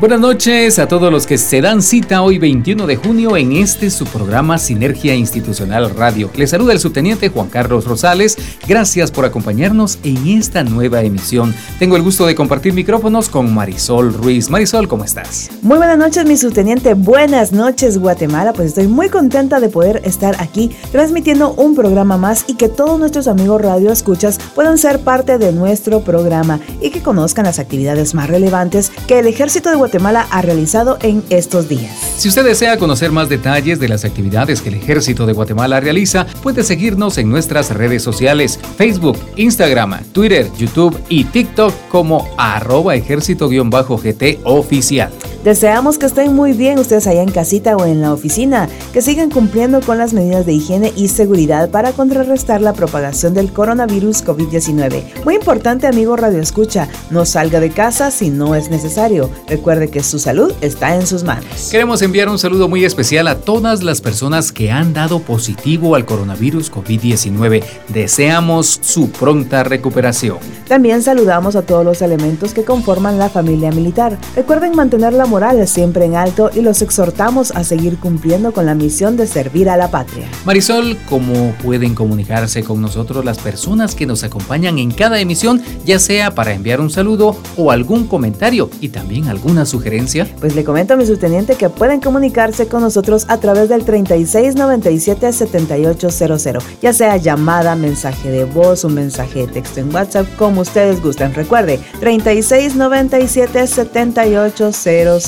Buenas noches a todos los que se dan cita hoy 21 de junio en este su programa Sinergia Institucional Radio. Les saluda el subteniente Juan Carlos Rosales. Gracias por acompañarnos en esta nueva emisión. Tengo el gusto de compartir micrófonos con Marisol Ruiz. Marisol, ¿cómo estás? Muy buenas noches, mi subteniente. Buenas noches, Guatemala. Pues estoy muy contenta de poder estar aquí transmitiendo un programa más y que todos nuestros amigos radio escuchas puedan ser parte de nuestro programa y que conozcan las actividades más relevantes que el ejército de Guatemala Guatemala ha realizado en estos días. Si usted desea conocer más detalles de las actividades que el Ejército de Guatemala realiza, puede seguirnos en nuestras redes sociales, Facebook, Instagram, Twitter, YouTube y TikTok como arroba ejército-gt oficial. Deseamos que estén muy bien ustedes allá en casita o en la oficina, que sigan cumpliendo con las medidas de higiene y seguridad para contrarrestar la propagación del coronavirus COVID-19. Muy importante, amigo Radio Escucha, no salga de casa si no es necesario. Recuerde que su salud está en sus manos. Queremos enviar un saludo muy especial a todas las personas que han dado positivo al coronavirus COVID-19. Deseamos su pronta recuperación. También saludamos a todos los elementos que conforman la familia militar. Recuerden mantener la moral siempre en alto y los exhortamos a seguir cumpliendo con la misión de servir a la patria. Marisol, ¿cómo pueden comunicarse con nosotros las personas que nos acompañan en cada emisión, ya sea para enviar un saludo o algún comentario y también alguna sugerencia? Pues le comento a mi subteniente que pueden comunicarse con nosotros a través del 3697-7800, ya sea llamada, mensaje de voz, un mensaje de texto en WhatsApp, como ustedes gusten. Recuerde, 3697-7800.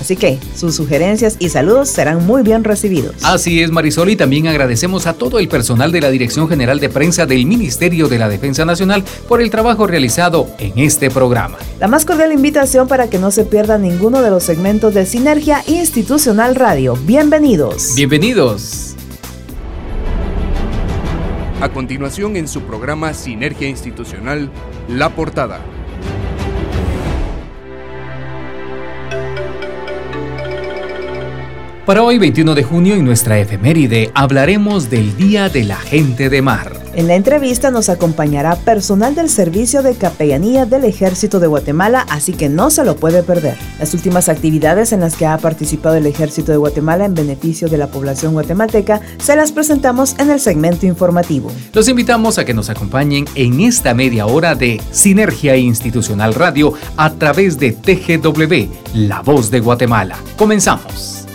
Así que sus sugerencias y saludos serán muy bien recibidos. Así es, Marisol, y también agradecemos a todo el personal de la Dirección General de Prensa del Ministerio de la Defensa Nacional por el trabajo realizado en este programa. La más cordial invitación para que no se pierda ninguno de los segmentos de Sinergia Institucional Radio. Bienvenidos. Bienvenidos. A continuación en su programa Sinergia Institucional, La Portada. Para hoy 21 de junio en nuestra efeméride hablaremos del Día de la Gente de Mar. En la entrevista nos acompañará personal del Servicio de Capellanía del Ejército de Guatemala, así que no se lo puede perder. Las últimas actividades en las que ha participado el Ejército de Guatemala en beneficio de la población guatemalteca se las presentamos en el segmento informativo. Los invitamos a que nos acompañen en esta media hora de Sinergia Institucional Radio a través de TGW, La Voz de Guatemala. Comenzamos.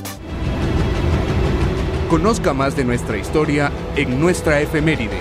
Conozca más de nuestra historia en nuestra efeméride.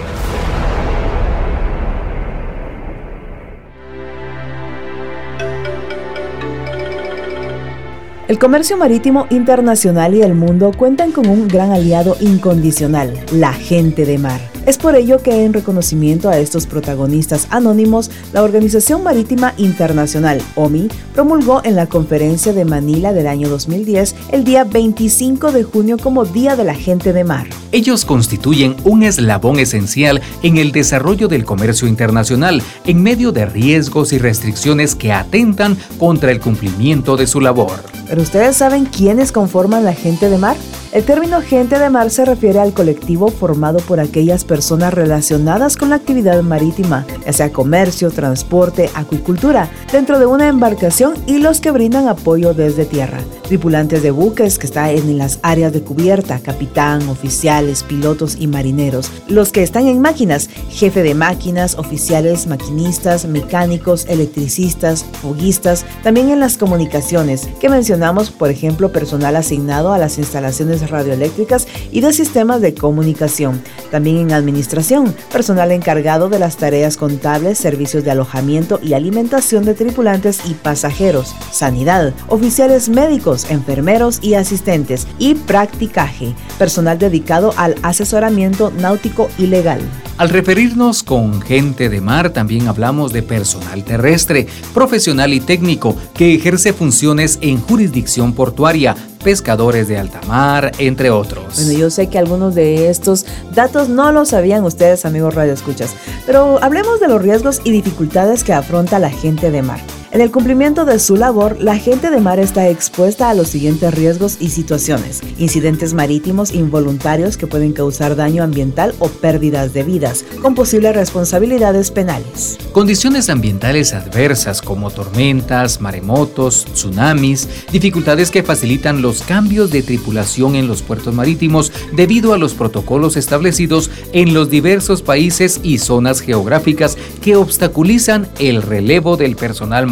El comercio marítimo internacional y el mundo cuentan con un gran aliado incondicional, la gente de mar. Es por ello que en reconocimiento a estos protagonistas anónimos, la Organización Marítima Internacional, OMI, promulgó en la conferencia de Manila del año 2010 el día 25 de junio como Día de la Gente de Mar. Ellos constituyen un eslabón esencial en el desarrollo del comercio internacional en medio de riesgos y restricciones que atentan contra el cumplimiento de su labor. ¿Pero ustedes saben quiénes conforman la gente de mar? El término gente de mar se refiere al colectivo formado por aquellas personas relacionadas con la actividad marítima, ya sea comercio, transporte, acuicultura, dentro de una embarcación y los que brindan apoyo desde tierra. Tripulantes de buques que están en las áreas de cubierta, capitán, oficiales, pilotos y marineros. Los que están en máquinas, jefe de máquinas, oficiales, maquinistas, mecánicos, electricistas, foguistas, también en las comunicaciones, que mencionamos, por ejemplo, personal asignado a las instalaciones radioeléctricas y de sistemas de comunicación. También en administración, personal encargado de las tareas contables, servicios de alojamiento y alimentación de tripulantes y pasajeros, sanidad, oficiales médicos, enfermeros y asistentes y practicaje, personal dedicado al asesoramiento náutico y legal. Al referirnos con gente de mar, también hablamos de personal terrestre, profesional y técnico que ejerce funciones en jurisdicción portuaria, pescadores de alta mar, entre otros. Bueno, yo sé que algunos de estos datos no lo sabían ustedes, amigos radioescuchas, pero hablemos de los riesgos y dificultades que afronta la gente de mar. En el cumplimiento de su labor, la gente de mar está expuesta a los siguientes riesgos y situaciones. Incidentes marítimos involuntarios que pueden causar daño ambiental o pérdidas de vidas, con posibles responsabilidades penales. Condiciones ambientales adversas como tormentas, maremotos, tsunamis, dificultades que facilitan los cambios de tripulación en los puertos marítimos debido a los protocolos establecidos en los diversos países y zonas geográficas que obstaculizan el relevo del personal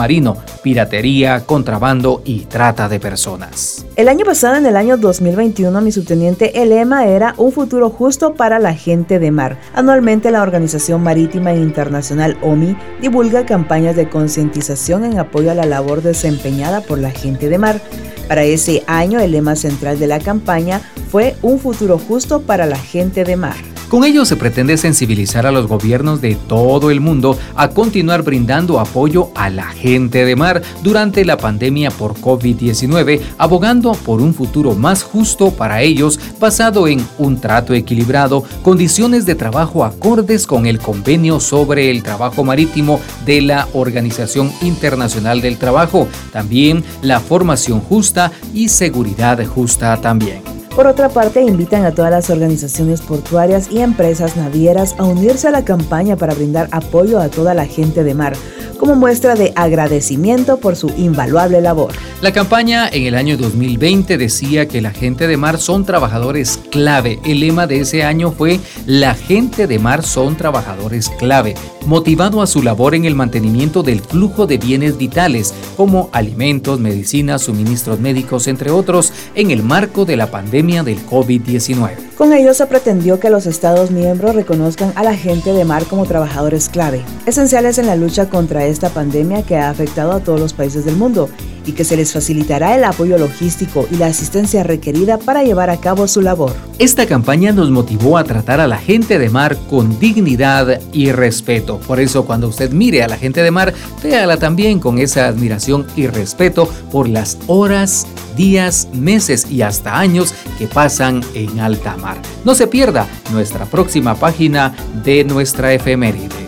piratería, contrabando y trata de personas. El año pasado, en el año 2021, mi subteniente, el lema era Un futuro justo para la gente de mar. Anualmente, la Organización Marítima Internacional OMI divulga campañas de concientización en apoyo a la labor desempeñada por la gente de mar. Para ese año, el lema central de la campaña fue Un futuro justo para la gente de mar. Con ello se pretende sensibilizar a los gobiernos de todo el mundo a continuar brindando apoyo a la gente de mar durante la pandemia por COVID-19, abogando por un futuro más justo para ellos basado en un trato equilibrado, condiciones de trabajo acordes con el convenio sobre el trabajo marítimo de la Organización Internacional del Trabajo, también la formación justa y seguridad justa también. Por otra parte, invitan a todas las organizaciones portuarias y empresas navieras a unirse a la campaña para brindar apoyo a toda la gente de mar como muestra de agradecimiento por su invaluable labor. La campaña en el año 2020 decía que la gente de mar son trabajadores clave. El lema de ese año fue La gente de mar son trabajadores clave, motivado a su labor en el mantenimiento del flujo de bienes vitales como alimentos, medicinas, suministros médicos, entre otros, en el marco de la pandemia del COVID-19. Con ello se pretendió que los Estados miembros reconozcan a la gente de mar como trabajadores clave, esenciales en la lucha contra esta pandemia que ha afectado a todos los países del mundo y que se les facilitará el apoyo logístico y la asistencia requerida para llevar a cabo su labor. Esta campaña nos motivó a tratar a la gente de mar con dignidad y respeto. Por eso cuando usted mire a la gente de mar, véala también con esa admiración y respeto por las horas, días, meses y hasta años que pasan en alta mar. No se pierda nuestra próxima página de nuestra efeméride.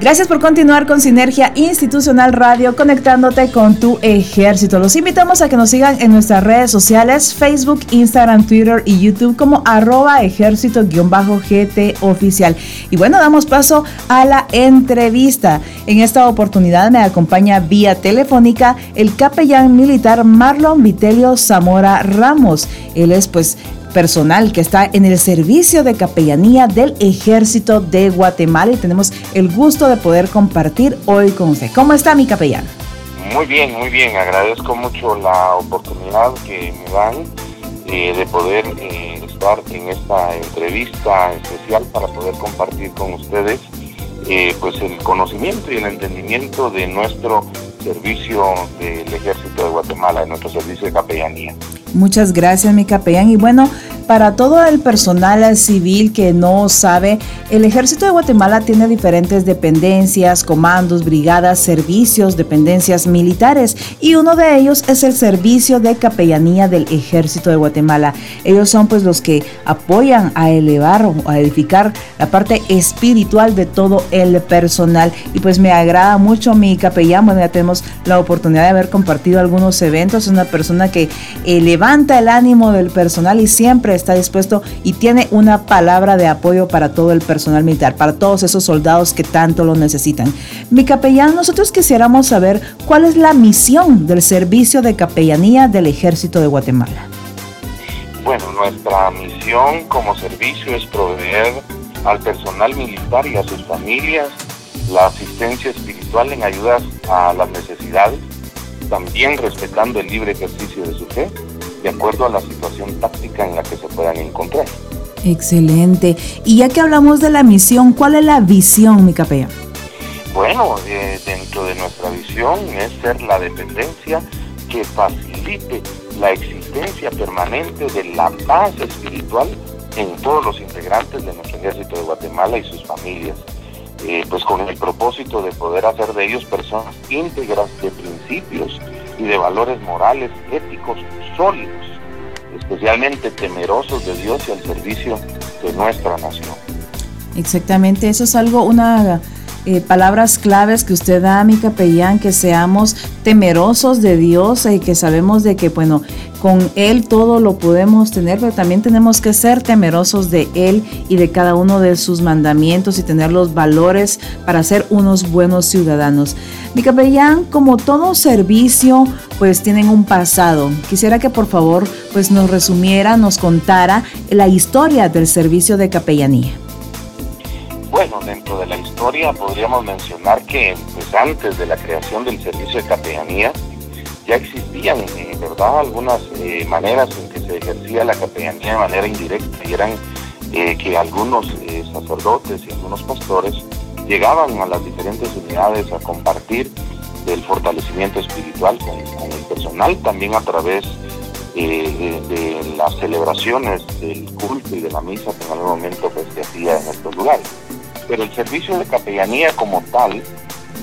Gracias por continuar con Sinergia Institucional Radio, conectándote con tu ejército. Los invitamos a que nos sigan en nuestras redes sociales, Facebook, Instagram, Twitter y YouTube como arroba ejército-gt oficial. Y bueno, damos paso a la entrevista. En esta oportunidad me acompaña vía telefónica el capellán militar Marlon Vitelio Zamora Ramos. Él es pues personal que está en el servicio de capellanía del Ejército de Guatemala y tenemos el gusto de poder compartir hoy con usted. ¿Cómo está mi capellán? Muy bien, muy bien. Agradezco mucho la oportunidad que me dan eh, de poder eh, estar en esta entrevista especial para poder compartir con ustedes eh, pues el conocimiento y el entendimiento de nuestro servicio del Ejército de Guatemala, de nuestro servicio de capellanía. Muchas gracias, mi capellán. Y bueno, para todo el personal civil que no sabe, el Ejército de Guatemala tiene diferentes dependencias, comandos, brigadas, servicios, dependencias militares y uno de ellos es el Servicio de Capellanía del Ejército de Guatemala. Ellos son pues los que apoyan a elevar o a edificar la parte espiritual de todo el personal y pues me agrada mucho mi capellán, bueno ya tenemos la oportunidad de haber compartido algunos eventos, es una persona que eh, levanta el ánimo del personal y siempre está dispuesto y tiene una palabra de apoyo para todo el personal militar, para todos esos soldados que tanto lo necesitan. Mi capellán, nosotros quisiéramos saber cuál es la misión del servicio de capellanía del Ejército de Guatemala. Bueno, nuestra misión como servicio es proveer al personal militar y a sus familias la asistencia espiritual en ayudas a las necesidades, también respetando el libre ejercicio de su fe de acuerdo a la situación táctica en la que se puedan encontrar. Excelente. Y ya que hablamos de la misión, ¿cuál es la visión, mi? Bueno, eh, dentro de nuestra visión es ser la dependencia que facilite la existencia permanente de la paz espiritual en todos los integrantes de nuestro ejército de Guatemala y sus familias, eh, pues con el propósito de poder hacer de ellos personas íntegras de principios y de valores morales, éticos, sólidos, especialmente temerosos de Dios y al servicio de nuestra nación. Exactamente, eso es algo, una eh, palabras claves que usted da, mi capellán, que seamos temerosos de Dios y que sabemos de que, bueno, con Él todo lo podemos tener, pero también tenemos que ser temerosos de Él y de cada uno de sus mandamientos y tener los valores para ser unos buenos ciudadanos. Mi capellán, como todo servicio, pues tienen un pasado. Quisiera que por favor pues nos resumiera, nos contara la historia del servicio de capellanía. Bueno, dentro de la historia podríamos mencionar que pues, antes de la creación del servicio de capellanía ya existían, eh, ¿verdad?, algunas eh, maneras en que se ejercía la capellanía de manera indirecta y eran eh, que algunos sacerdotes y algunos pastores llegaban a las diferentes unidades a compartir del fortalecimiento espiritual con, el personal, también a través de, de, las celebraciones del culto y de la misa que en algún momento pues, se hacía en estos lugares pero el servicio de capellanía como tal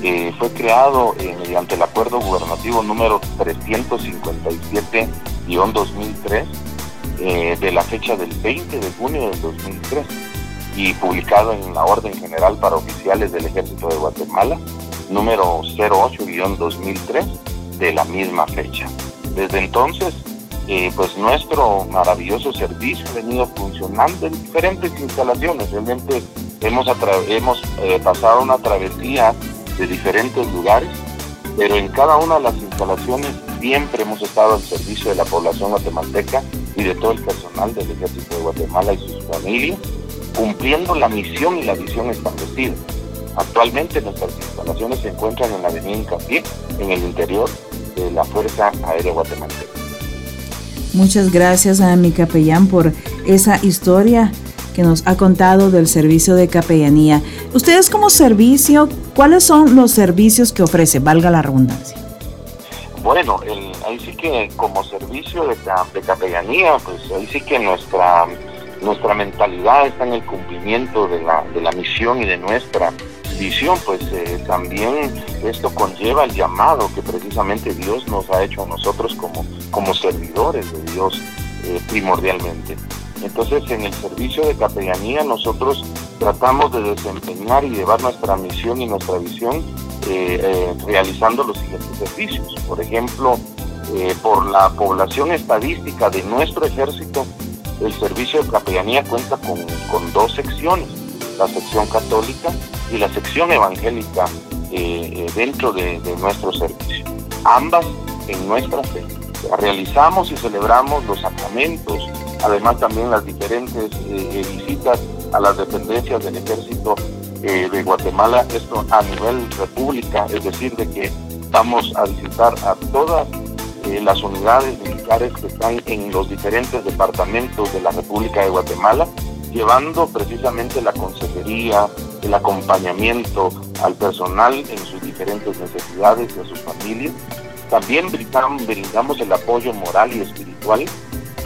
eh, fue creado eh, mediante el acuerdo gubernativo número 357-2003 eh, de la fecha del 20 de junio del 2003 y publicado en la Orden General para Oficiales del Ejército de Guatemala número 08-2003 de la misma fecha. Desde entonces, pues nuestro maravilloso servicio ha venido funcionando en diferentes instalaciones, realmente hemos, hemos eh, pasado una travesía de diferentes lugares, pero en cada una de las instalaciones siempre hemos estado al servicio de la población guatemalteca y de todo el personal del Ejército de Guatemala y sus familias, cumpliendo la misión y la visión establecida. Actualmente nuestras instalaciones se encuentran en la avenida Incapié, en el interior de la Fuerza Aérea Guatemalteca. Muchas gracias a mi capellán por esa historia que nos ha contado del servicio de capellanía. Ustedes como servicio, ¿cuáles son los servicios que ofrece? Valga la redundancia. Bueno, ahí sí que como servicio de, de, capellanía, pues ahí sí que nuestra, nuestra mentalidad está en el cumplimiento de la, de la misión y de nuestra visión, pues eh, también esto conlleva el llamado que precisamente Dios nos ha hecho a nosotros como, como servidores de Dios eh, primordialmente. Entonces, en el servicio de capellanía nosotros tratamos de desempeñar y llevar nuestra misión y nuestra visión eh, eh, realizando los siguientes servicios. Por ejemplo, eh, por la población estadística de nuestro ejército, el servicio de capellanía cuenta con, dos secciones, la sección católica y la sección evangélica dentro de, de nuestro servicio, ambas en nuestra fe. Realizamos y celebramos los sacramentos, además también las diferentes eh, eh, visitas a las dependencias del ejército eh, de Guatemala, esto a nivel república, es decir, de que vamos a visitar a todas las unidades militares que están en los diferentes departamentos de la República de Guatemala, llevando precisamente la consejería, el acompañamiento al personal en sus diferentes necesidades y a sus familias. También brindamos el apoyo moral y espiritual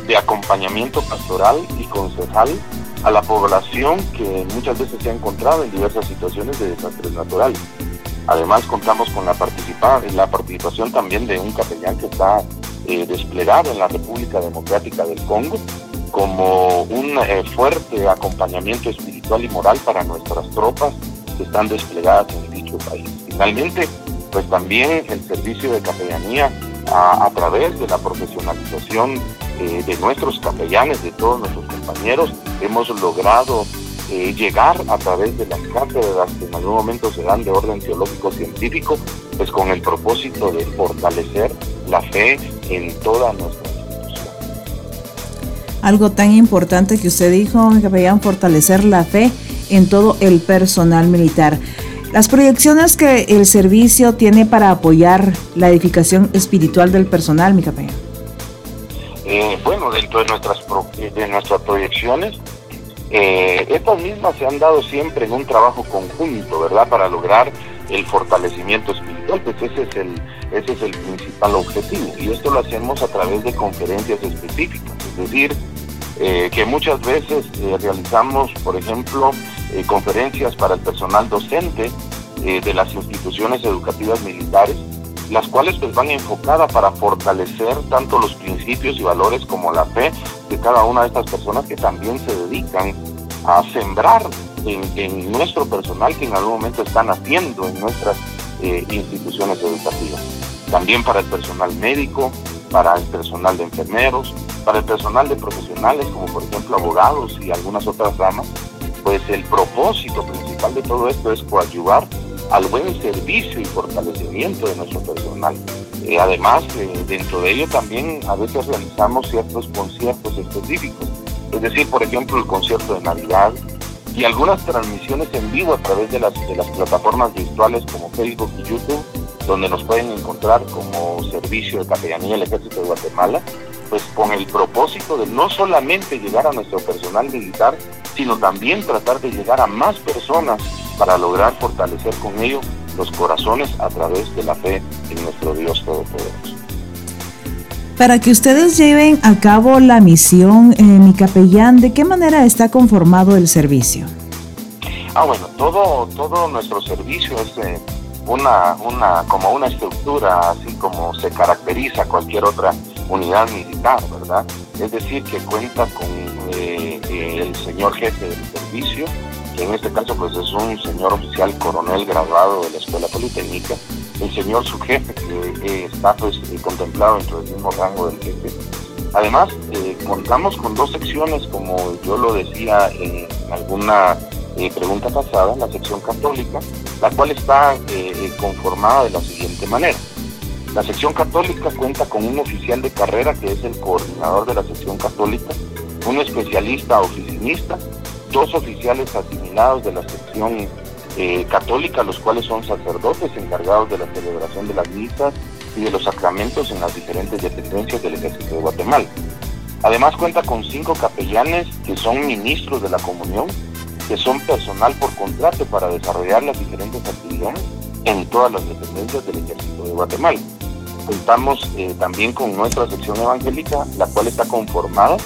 de acompañamiento pastoral y concejal a la población que muchas veces se ha encontrado en diversas situaciones de desastres naturales. Además contamos con la, la participación también de un capellán que está eh, desplegado en la República Democrática del Congo como un eh, fuerte acompañamiento espiritual y moral para nuestras tropas que están desplegadas en dicho país. Finalmente, pues también el servicio de capellanía a, través de la profesionalización eh, de nuestros capellanes, de todos nuestros compañeros, hemos logrado eh, llegar a través de las cátedras que en algún momento serán de orden teológico científico, pues con el propósito de fortalecer la fe en toda nuestra institución. Algo tan importante que usted dijo, capellán, fortalecer la fe en todo el personal militar. Las proyecciones que el servicio tiene para apoyar la edificación espiritual del personal, mi capellán. Eh, bueno, dentro de nuestras, de nuestras proyecciones, eh, estas mismas se han dado siempre en un trabajo conjunto, ¿verdad? Para lograr el fortalecimiento espiritual, pues ese es el, ese es el principal objetivo. Y esto lo hacemos a través de conferencias específicas, es decir, que muchas veces realizamos, por ejemplo, conferencias para el personal docente de las instituciones educativas militares, las cuales pues van enfocadas para fortalecer tanto los principios y valores como la fe de cada una de estas personas que también se dedican a sembrar en, nuestro personal que en algún momento están haciendo en nuestras eh, instituciones educativas. También para el personal médico, para el personal de enfermeros, para el personal de profesionales como por ejemplo abogados y algunas otras ramas, pues el propósito principal de todo esto es coadyuvar al buen servicio y fortalecimiento de nuestro personal. Eh, además, eh, dentro de ello también a veces realizamos ciertos conciertos específicos, es decir, por ejemplo, el concierto de Navidad, y algunas transmisiones en vivo a través de las, de las plataformas virtuales como Facebook y YouTube, donde nos pueden encontrar como servicio de capellanía del Ejército de Guatemala, pues con el propósito de no solamente llegar a nuestro personal militar, sino también tratar de llegar a más personas para lograr fortalecer con ello los corazones a través de la fe en nuestro Dios Todopoderoso. Para que ustedes lleven a cabo la misión, eh, mi capellán, ¿de qué manera está conformado el servicio? Ah, bueno, todo, todo nuestro servicio es eh, una, una, como una estructura, así como se caracteriza cualquier otra unidad militar, ¿verdad? Es decir, que cuenta con eh, el señor jefe del servicio, que en este caso pues es un señor oficial coronel graduado de la Escuela Politécnica, el señor su jefe, que eh, está pues, eh, contemplado dentro del mismo rango del jefe. Además, eh, contamos con dos secciones, como yo lo decía en alguna pregunta pasada, la sección católica, la cual está conformada de la siguiente manera. La sección católica cuenta con un oficial de carrera que es el coordinador de la sección católica, un especialista oficinista, dos oficiales asimilados de la sección eh, católica, los cuales son sacerdotes encargados de la celebración de las misas y de los sacramentos en las diferentes dependencias del Ejército de Guatemala. Además cuenta con cinco capellanes que son ministros de la comunión, que son personal por contrato para desarrollar las diferentes actividades en todas las dependencias del Ejército de Guatemala. Contamos eh, también con nuestra sección evangélica, la cual está conformada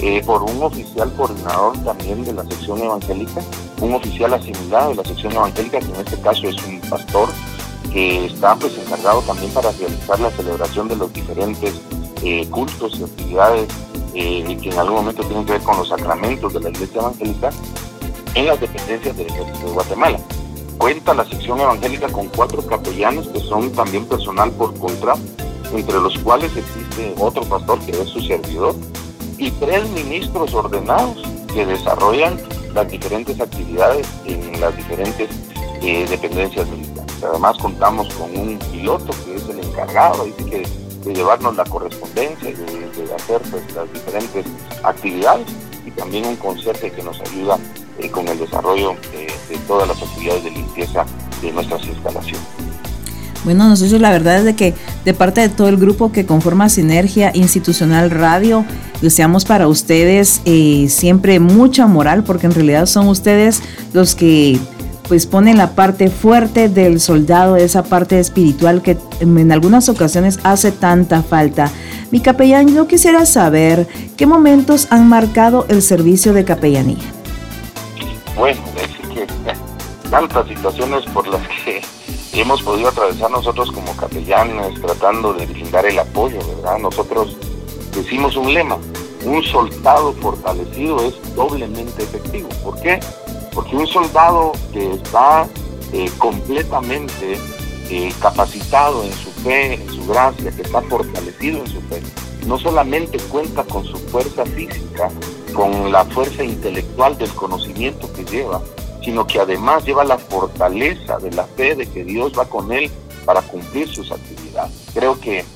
eh, por un oficial coordinador también de la sección evangélica, un oficial asimilado de la sección evangélica, que en este caso es un pastor, que está pues encargado también para realizar la celebración de los diferentes eh, cultos y actividades eh, que en algún momento tienen que ver con los sacramentos de la iglesia evangélica en las dependencias del ejército de Guatemala. Cuenta la sección evangélica con cuatro capellanes que son también personal por contrato, entre los cuales existe otro pastor que es su servidor, y tres ministros ordenados que desarrollan las diferentes actividades en las diferentes eh, dependencias militares. Además contamos con un piloto que es el encargado de, llevarnos la correspondencia de, hacer pues, las diferentes actividades y también un conserje que nos ayuda eh, con el desarrollo de todas las actividades de limpieza de nuestras instalaciones. Bueno, nosotros la verdad es de que de parte de todo el grupo que conforma Sinergia Institucional Radio, deseamos para ustedes eh, siempre mucha moral, porque en realidad son ustedes los que pues ponen la parte fuerte del soldado, esa parte espiritual que en algunas ocasiones hace tanta falta. Mi capellán, yo quisiera saber qué momentos han marcado el servicio de capellanía. Bueno, es que tantas situaciones por las que hemos podido atravesar nosotros como capellanes tratando de brindar el apoyo, ¿verdad? Nosotros decimos un lema, un soldado fortalecido es doblemente efectivo. ¿Por qué? Porque un soldado que está eh, completamente eh, capacitado en su fe, en su gracia, que está fortalecido en su fe, no solamente cuenta con su fuerza física, con la fuerza intelectual del conocimiento que lleva, sino que además lleva la fortaleza de la fe de que Dios va con él para cumplir sus actividades. Creo que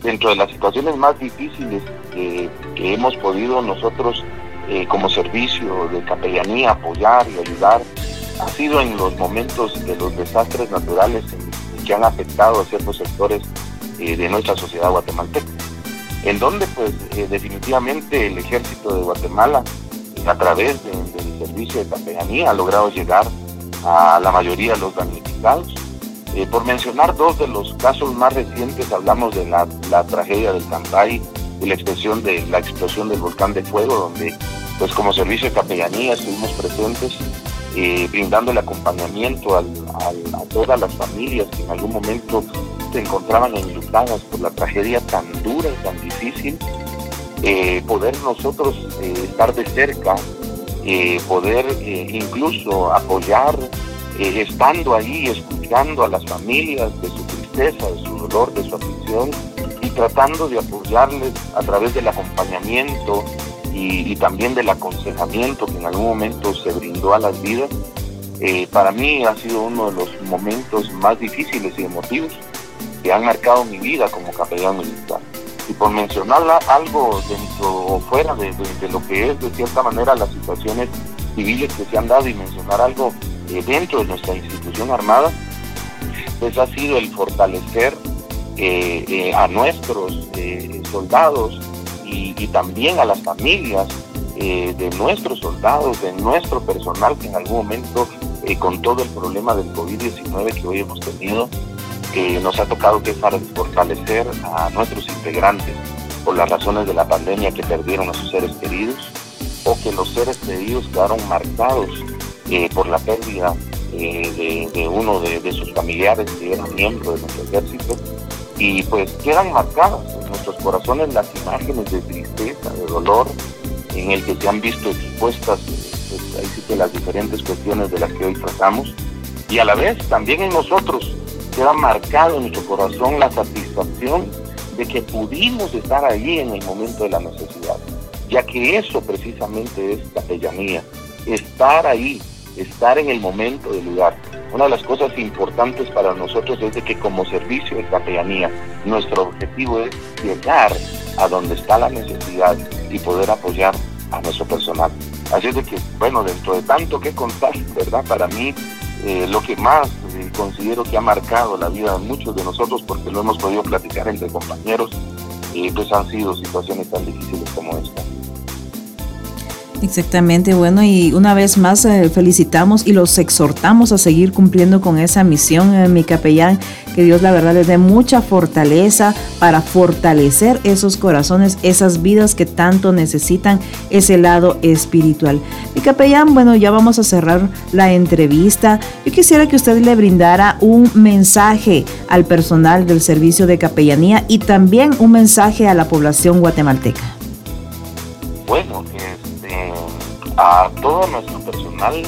dentro de las situaciones más difíciles que, hemos podido nosotros eh, como servicio de capellanía apoyar y ayudar, ha sido en los momentos de los desastres naturales que han afectado a ciertos sectores eh, de nuestra sociedad guatemalteca, en donde pues eh, definitivamente el ejército de Guatemala a través del servicio de capellanía ha logrado llegar a la mayoría de los damnificados. Eh, por mencionar dos de los casos más recientes, hablamos de la, tragedia del Cambay la expresión de la explosión del volcán de fuego, donde pues como servicio de capellanía estuvimos presentes eh, brindando el acompañamiento a todas las familias que en algún momento se encontraban enlutadas por la tragedia tan dura y tan difícil, eh, poder nosotros eh, estar de cerca, poder incluso apoyar, estando ahí, escuchando a las familias de su tristeza, de su dolor, de su aflicción, y tratando de apoyarles a través del acompañamiento, y, también del aconsejamiento que en algún momento se brindó a las vidas, eh, para mí ha sido uno de los momentos más difíciles y emotivos que han marcado mi vida como capellán militar. Y por mencionar algo dentro o fuera de, lo que es de cierta manera las situaciones civiles que se han dado y mencionar algo eh, dentro de nuestra institución armada, pues ha sido el fortalecer eh, a nuestros soldados y, también a las familias eh, de nuestros soldados, de nuestro personal que en algún momento, eh, con todo el problema del COVID-19 que hoy hemos tenido, eh, nos ha tocado que para fortalecer a nuestros integrantes por las razones de la pandemia que perdieron a sus seres queridos o que los seres queridos quedaron marcados por la pérdida de, uno de, sus familiares que era miembro de nuestro ejército. Y pues quedan marcadas en nuestros corazones las imágenes de tristeza, de dolor, en el que se han visto expuestas pues, las diferentes cuestiones de las que hoy tratamos. Y a la vez también en nosotros queda marcado en nuestro corazón la satisfacción de que pudimos estar ahí en el momento de la necesidad, ya que eso precisamente es capellanía, estar ahí, estar en el momento del lugar. Una de las cosas importantes para nosotros es de que como servicio de capellanía, nuestro objetivo es llegar a donde está la necesidad y poder apoyar a nuestro personal. Así es de que, bueno, dentro de tanto que contar, ¿verdad? Para mí, eh, lo que más eh, considero que ha marcado la vida de muchos de nosotros, porque lo hemos podido platicar entre compañeros, eh, pues han sido situaciones tan difíciles como esta. Exactamente, bueno, y una vez más eh, felicitamos y los exhortamos a seguir cumpliendo con esa misión, eh, mi capellán, que Dios la verdad les dé mucha fortaleza para fortalecer esos corazones, esas vidas que tanto necesitan ese lado espiritual. Mi capellán, bueno, ya vamos a cerrar la entrevista. Yo quisiera que usted le brindara un mensaje al personal del servicio de capellanía y también un mensaje a la población guatemalteca. A todo nuestro personal,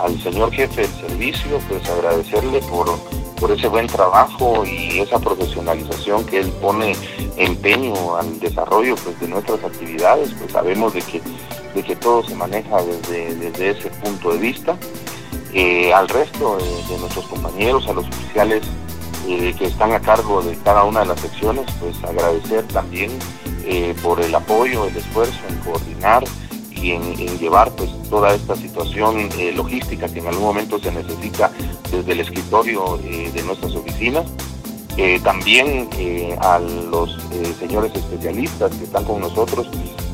al señor jefe del servicio, pues agradecerle por, por ese buen trabajo y esa profesionalización que él pone empeño al desarrollo pues, de nuestras actividades, pues sabemos de que, de que todo se maneja desde, desde ese punto de vista. Eh, al resto de, nuestros compañeros, a los oficiales eh, que están a cargo de cada una de las secciones, pues agradecer también eh, por el apoyo, el esfuerzo en coordinar y en, llevar pues toda esta situación eh, logística que en algún momento se necesita desde el escritorio eh, de nuestras oficinas. Eh, también a los señores especialistas que están con nosotros,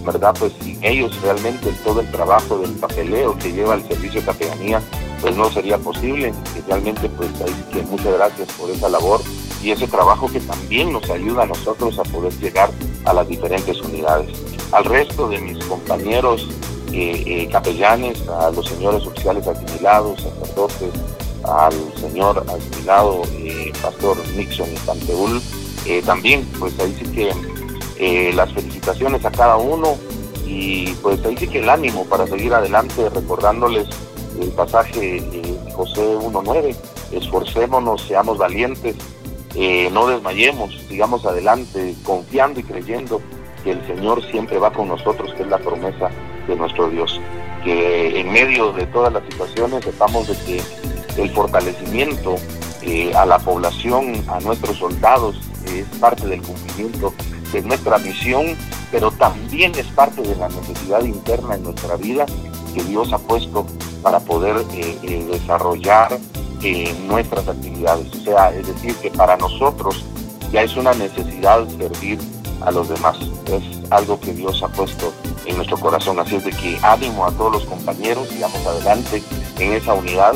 ¿verdad? Pues sin ellos realmente todo el trabajo del papeleo que lleva el servicio de capellanía pues no sería posible. realmente pues ahí que muchas gracias por esa labor y ese trabajo que también nos ayuda a nosotros a poder llegar a las diferentes unidades al resto de mis compañeros eh, eh, capellanes, a los señores oficiales asimilados, sacerdotes, al señor asimilado eh, pastor Nixon y Panteul, también pues ahí sí que las felicitaciones a cada uno y pues ahí sí que el ánimo para seguir adelante recordándoles el pasaje José 1.9, esforcémonos, seamos valientes, no desmayemos, sigamos adelante confiando y creyendo que el Señor siempre va con nosotros, que es la promesa de nuestro Dios. Que en medio de todas las situaciones sepamos de que el fortalecimiento eh, a la población, a nuestros soldados, es parte del cumplimiento de nuestra misión, pero también es parte de la necesidad interna en nuestra vida que Dios ha puesto para poder eh, eh, desarrollar nuestras actividades. O sea, es decir, que para nosotros ya es una necesidad servir a los demás. Es algo que Dios ha puesto en nuestro corazón. Así es de que ánimo a todos los compañeros, sigamos adelante en esa unidad.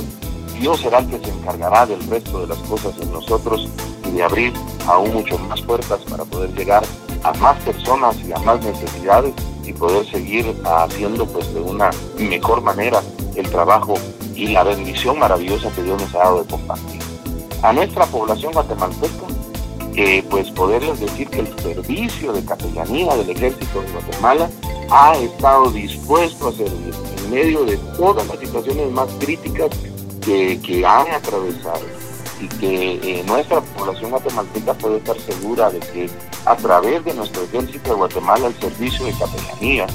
Dios será el que se encargará del resto de las cosas en nosotros y de abrir aún mucho más puertas para poder llegar a más personas y a más necesidades y poder seguir haciendo pues de una mejor manera el trabajo y la bendición maravillosa que Dios nos ha dado de compartir. A nuestra población guatemalteca, pues poderles decir que el servicio de capellanía del ejército de Guatemala ha estado dispuesto a servir en medio de todas las situaciones más críticas que, que han atravesado y que eh, nuestra población guatemalteca puede estar segura de que a través de nuestro ejército de Guatemala el servicio de capellanía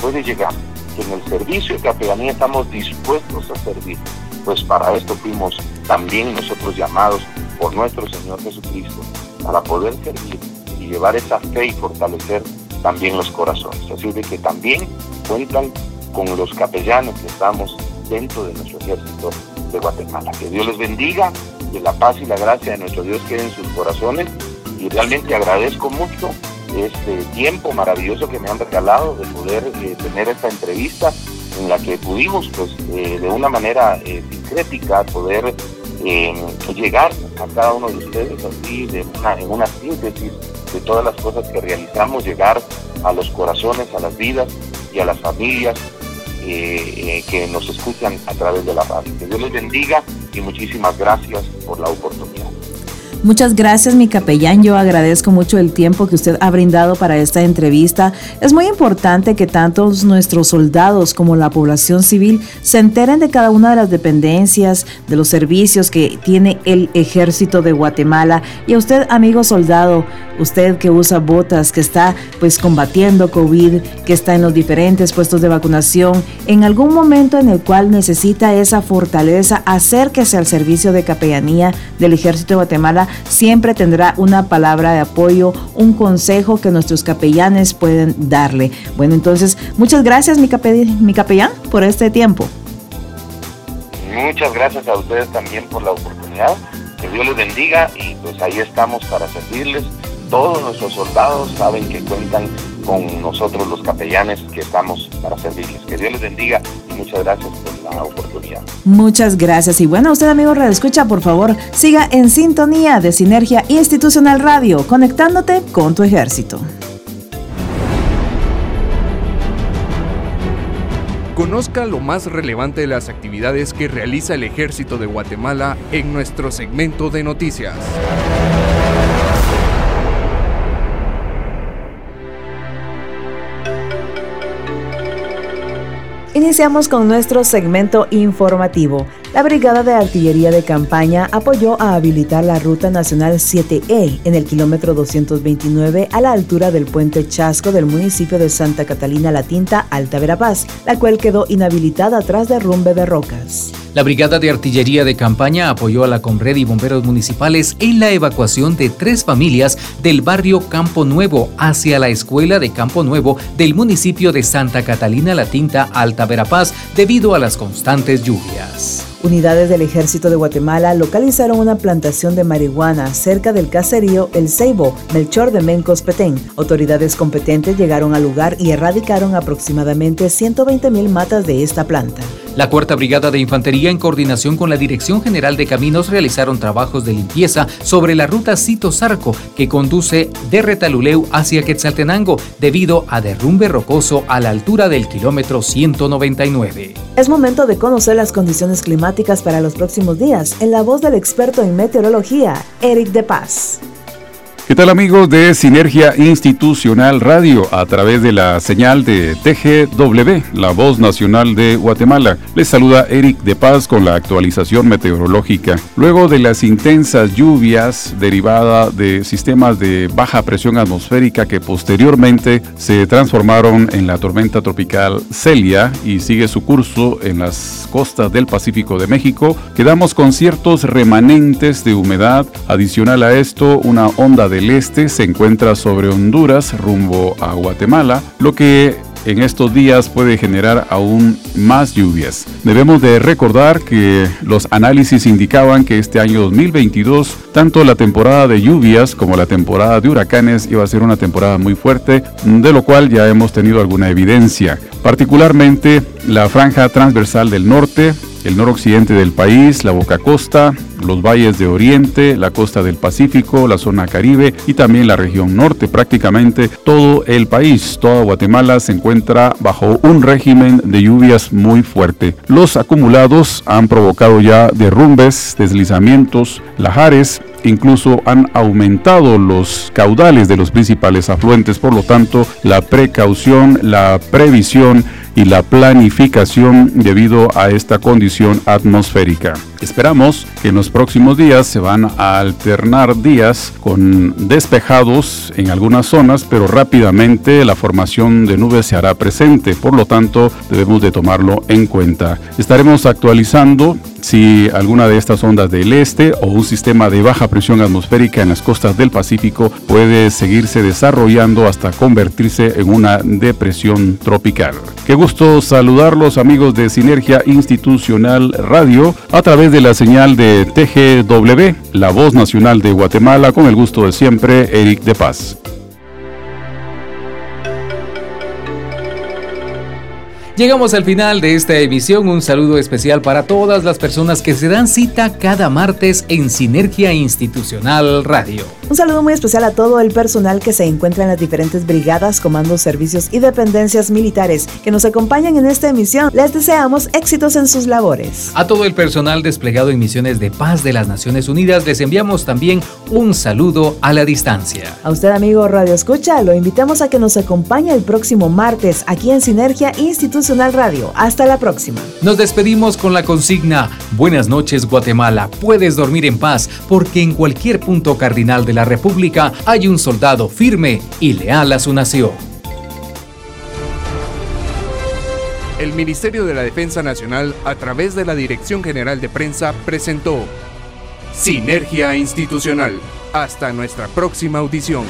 puede llegar, que en el servicio de capellanía estamos dispuestos a servir, pues para esto fuimos también nosotros llamados por nuestro Señor Jesucristo, para poder servir y llevar esa fe y fortalecer también los corazones. Así de que también cuentan con los capellanes que estamos dentro de nuestro ejército de Guatemala. Que Dios les bendiga, que la paz y la gracia de nuestro Dios quede en sus corazones y realmente agradezco mucho este tiempo maravilloso que me han regalado de poder eh, tener esta entrevista en la que pudimos pues eh, de una manera eh, sincrética poder llegar a cada uno de ustedes así de una, en una síntesis de todas las cosas que realizamos, llegar a los corazones, a las vidas y a las familias que nos escuchan a través de la radio. Que Dios les bendiga y muchísimas gracias por la oportunidad. Muchas gracias, mi capellán. Yo agradezco mucho el tiempo que usted ha brindado para esta entrevista. Es muy importante que tanto nuestros soldados como la población civil se enteren de cada una de las dependencias, de los servicios que tiene el ejército de Guatemala. Y a usted, amigo soldado, usted que usa botas, que está pues combatiendo COVID, que está en los diferentes puestos de vacunación, en algún momento en el cual necesita esa fortaleza, acérquese al servicio de capellanía del ejército de Guatemala siempre tendrá una palabra de apoyo, un consejo que nuestros capellanes pueden darle. Bueno, entonces, muchas gracias, mi, capellán, por este tiempo. Muchas gracias a ustedes también por la oportunidad. Que Dios les bendiga y pues ahí estamos para servirles. Todos nuestros soldados saben que cuentan con nosotros los capellanes que estamos para servirles. Que Dios les bendiga y muchas gracias por la oportunidad. Muchas gracias. Y bueno, usted amigo Radio Escucha, por favor, siga en sintonía de Sinergia Institucional Radio, conectándote con tu ejército. Conozca lo más relevante de las actividades que realiza el Ejército de Guatemala en nuestro segmento de noticias. Iniciamos con nuestro segmento informativo. La Brigada de Artillería de Campaña apoyó a habilitar la Ruta Nacional 7E en el kilómetro 229 a la altura del puente Chasco del municipio de Santa Catalina La Tinta, Alta Verapaz, la cual quedó inhabilitada tras derrumbe de rocas. La Brigada de Artillería de Campaña apoyó a la Comred y bomberos municipales en la evacuación de tres familias del barrio Campo Nuevo hacia la escuela de Campo Nuevo del municipio de Santa Catalina La Tinta, Alta Verapaz, debido a las constantes lluvias. Unidades del Ejército de Guatemala localizaron una plantación de marihuana cerca del caserío El Ceibo, Melchor de Mencos Petén. Autoridades competentes llegaron al lugar y erradicaron aproximadamente 120 mil matas de esta planta. La Cuarta Brigada de Infantería, en coordinación con la Dirección General de Caminos, realizaron trabajos de limpieza sobre la ruta Cito Zarco, que conduce de Retaluleu hacia Quetzaltenango, debido a derrumbe rocoso a la altura del kilómetro 199. Es momento de conocer las condiciones climáticas para los próximos días, en la voz del experto en meteorología, Eric De Paz. ¿Qué tal amigos de Sinergia Institucional Radio a través de la señal de TGW, la voz nacional de Guatemala? Les saluda Eric de Paz con la actualización meteorológica. Luego de las intensas lluvias derivadas de sistemas de baja presión atmosférica que posteriormente se transformaron en la tormenta tropical Celia y sigue su curso en las costas del Pacífico de México, quedamos con ciertos remanentes de humedad. Adicional a esto, una onda de este se encuentra sobre Honduras rumbo a Guatemala, lo que en estos días puede generar aún más lluvias. Debemos de recordar que los análisis indicaban que este año 2022, tanto la temporada de lluvias como la temporada de huracanes iba a ser una temporada muy fuerte, de lo cual ya hemos tenido alguna evidencia. Particularmente la franja transversal del norte el noroccidente del país, la Boca Costa, los valles de Oriente, la costa del Pacífico, la zona Caribe y también la región norte. Prácticamente todo el país, toda Guatemala se encuentra bajo un régimen de lluvias muy fuerte. Los acumulados han provocado ya derrumbes, deslizamientos, lajares incluso han aumentado los caudales de los principales afluentes, por lo tanto la precaución, la previsión y la planificación debido a esta condición atmosférica. Esperamos que en los próximos días se van a alternar días con despejados en algunas zonas, pero rápidamente la formación de nubes se hará presente, por lo tanto debemos de tomarlo en cuenta. Estaremos actualizando si alguna de estas ondas del este o un sistema de baja presión atmosférica en las costas del Pacífico puede seguirse desarrollando hasta convertirse en una depresión tropical. Qué gusto saludarlos amigos de Sinergia Institucional Radio a través de la señal de TGW, la voz nacional de Guatemala, con el gusto de siempre, Eric de Paz. Llegamos al final de esta emisión. Un saludo especial para todas las personas que se dan cita cada martes en Sinergia Institucional Radio. Un saludo muy especial a todo el personal que se encuentra en las diferentes brigadas, comandos, servicios y dependencias militares que nos acompañan en esta emisión. Les deseamos éxitos en sus labores. A todo el personal desplegado en misiones de paz de las Naciones Unidas les enviamos también un saludo a la distancia. A usted amigo Radio Escucha, lo invitamos a que nos acompañe el próximo martes aquí en Sinergia Institucional Radio. Hasta la próxima. Nos despedimos con la consigna Buenas noches Guatemala, puedes dormir en paz porque en cualquier punto cardinal de la República hay un soldado firme y leal a su nación. El Ministerio de la Defensa Nacional, a través de la Dirección General de Prensa, presentó Sinergia Institucional. Hasta nuestra próxima audición.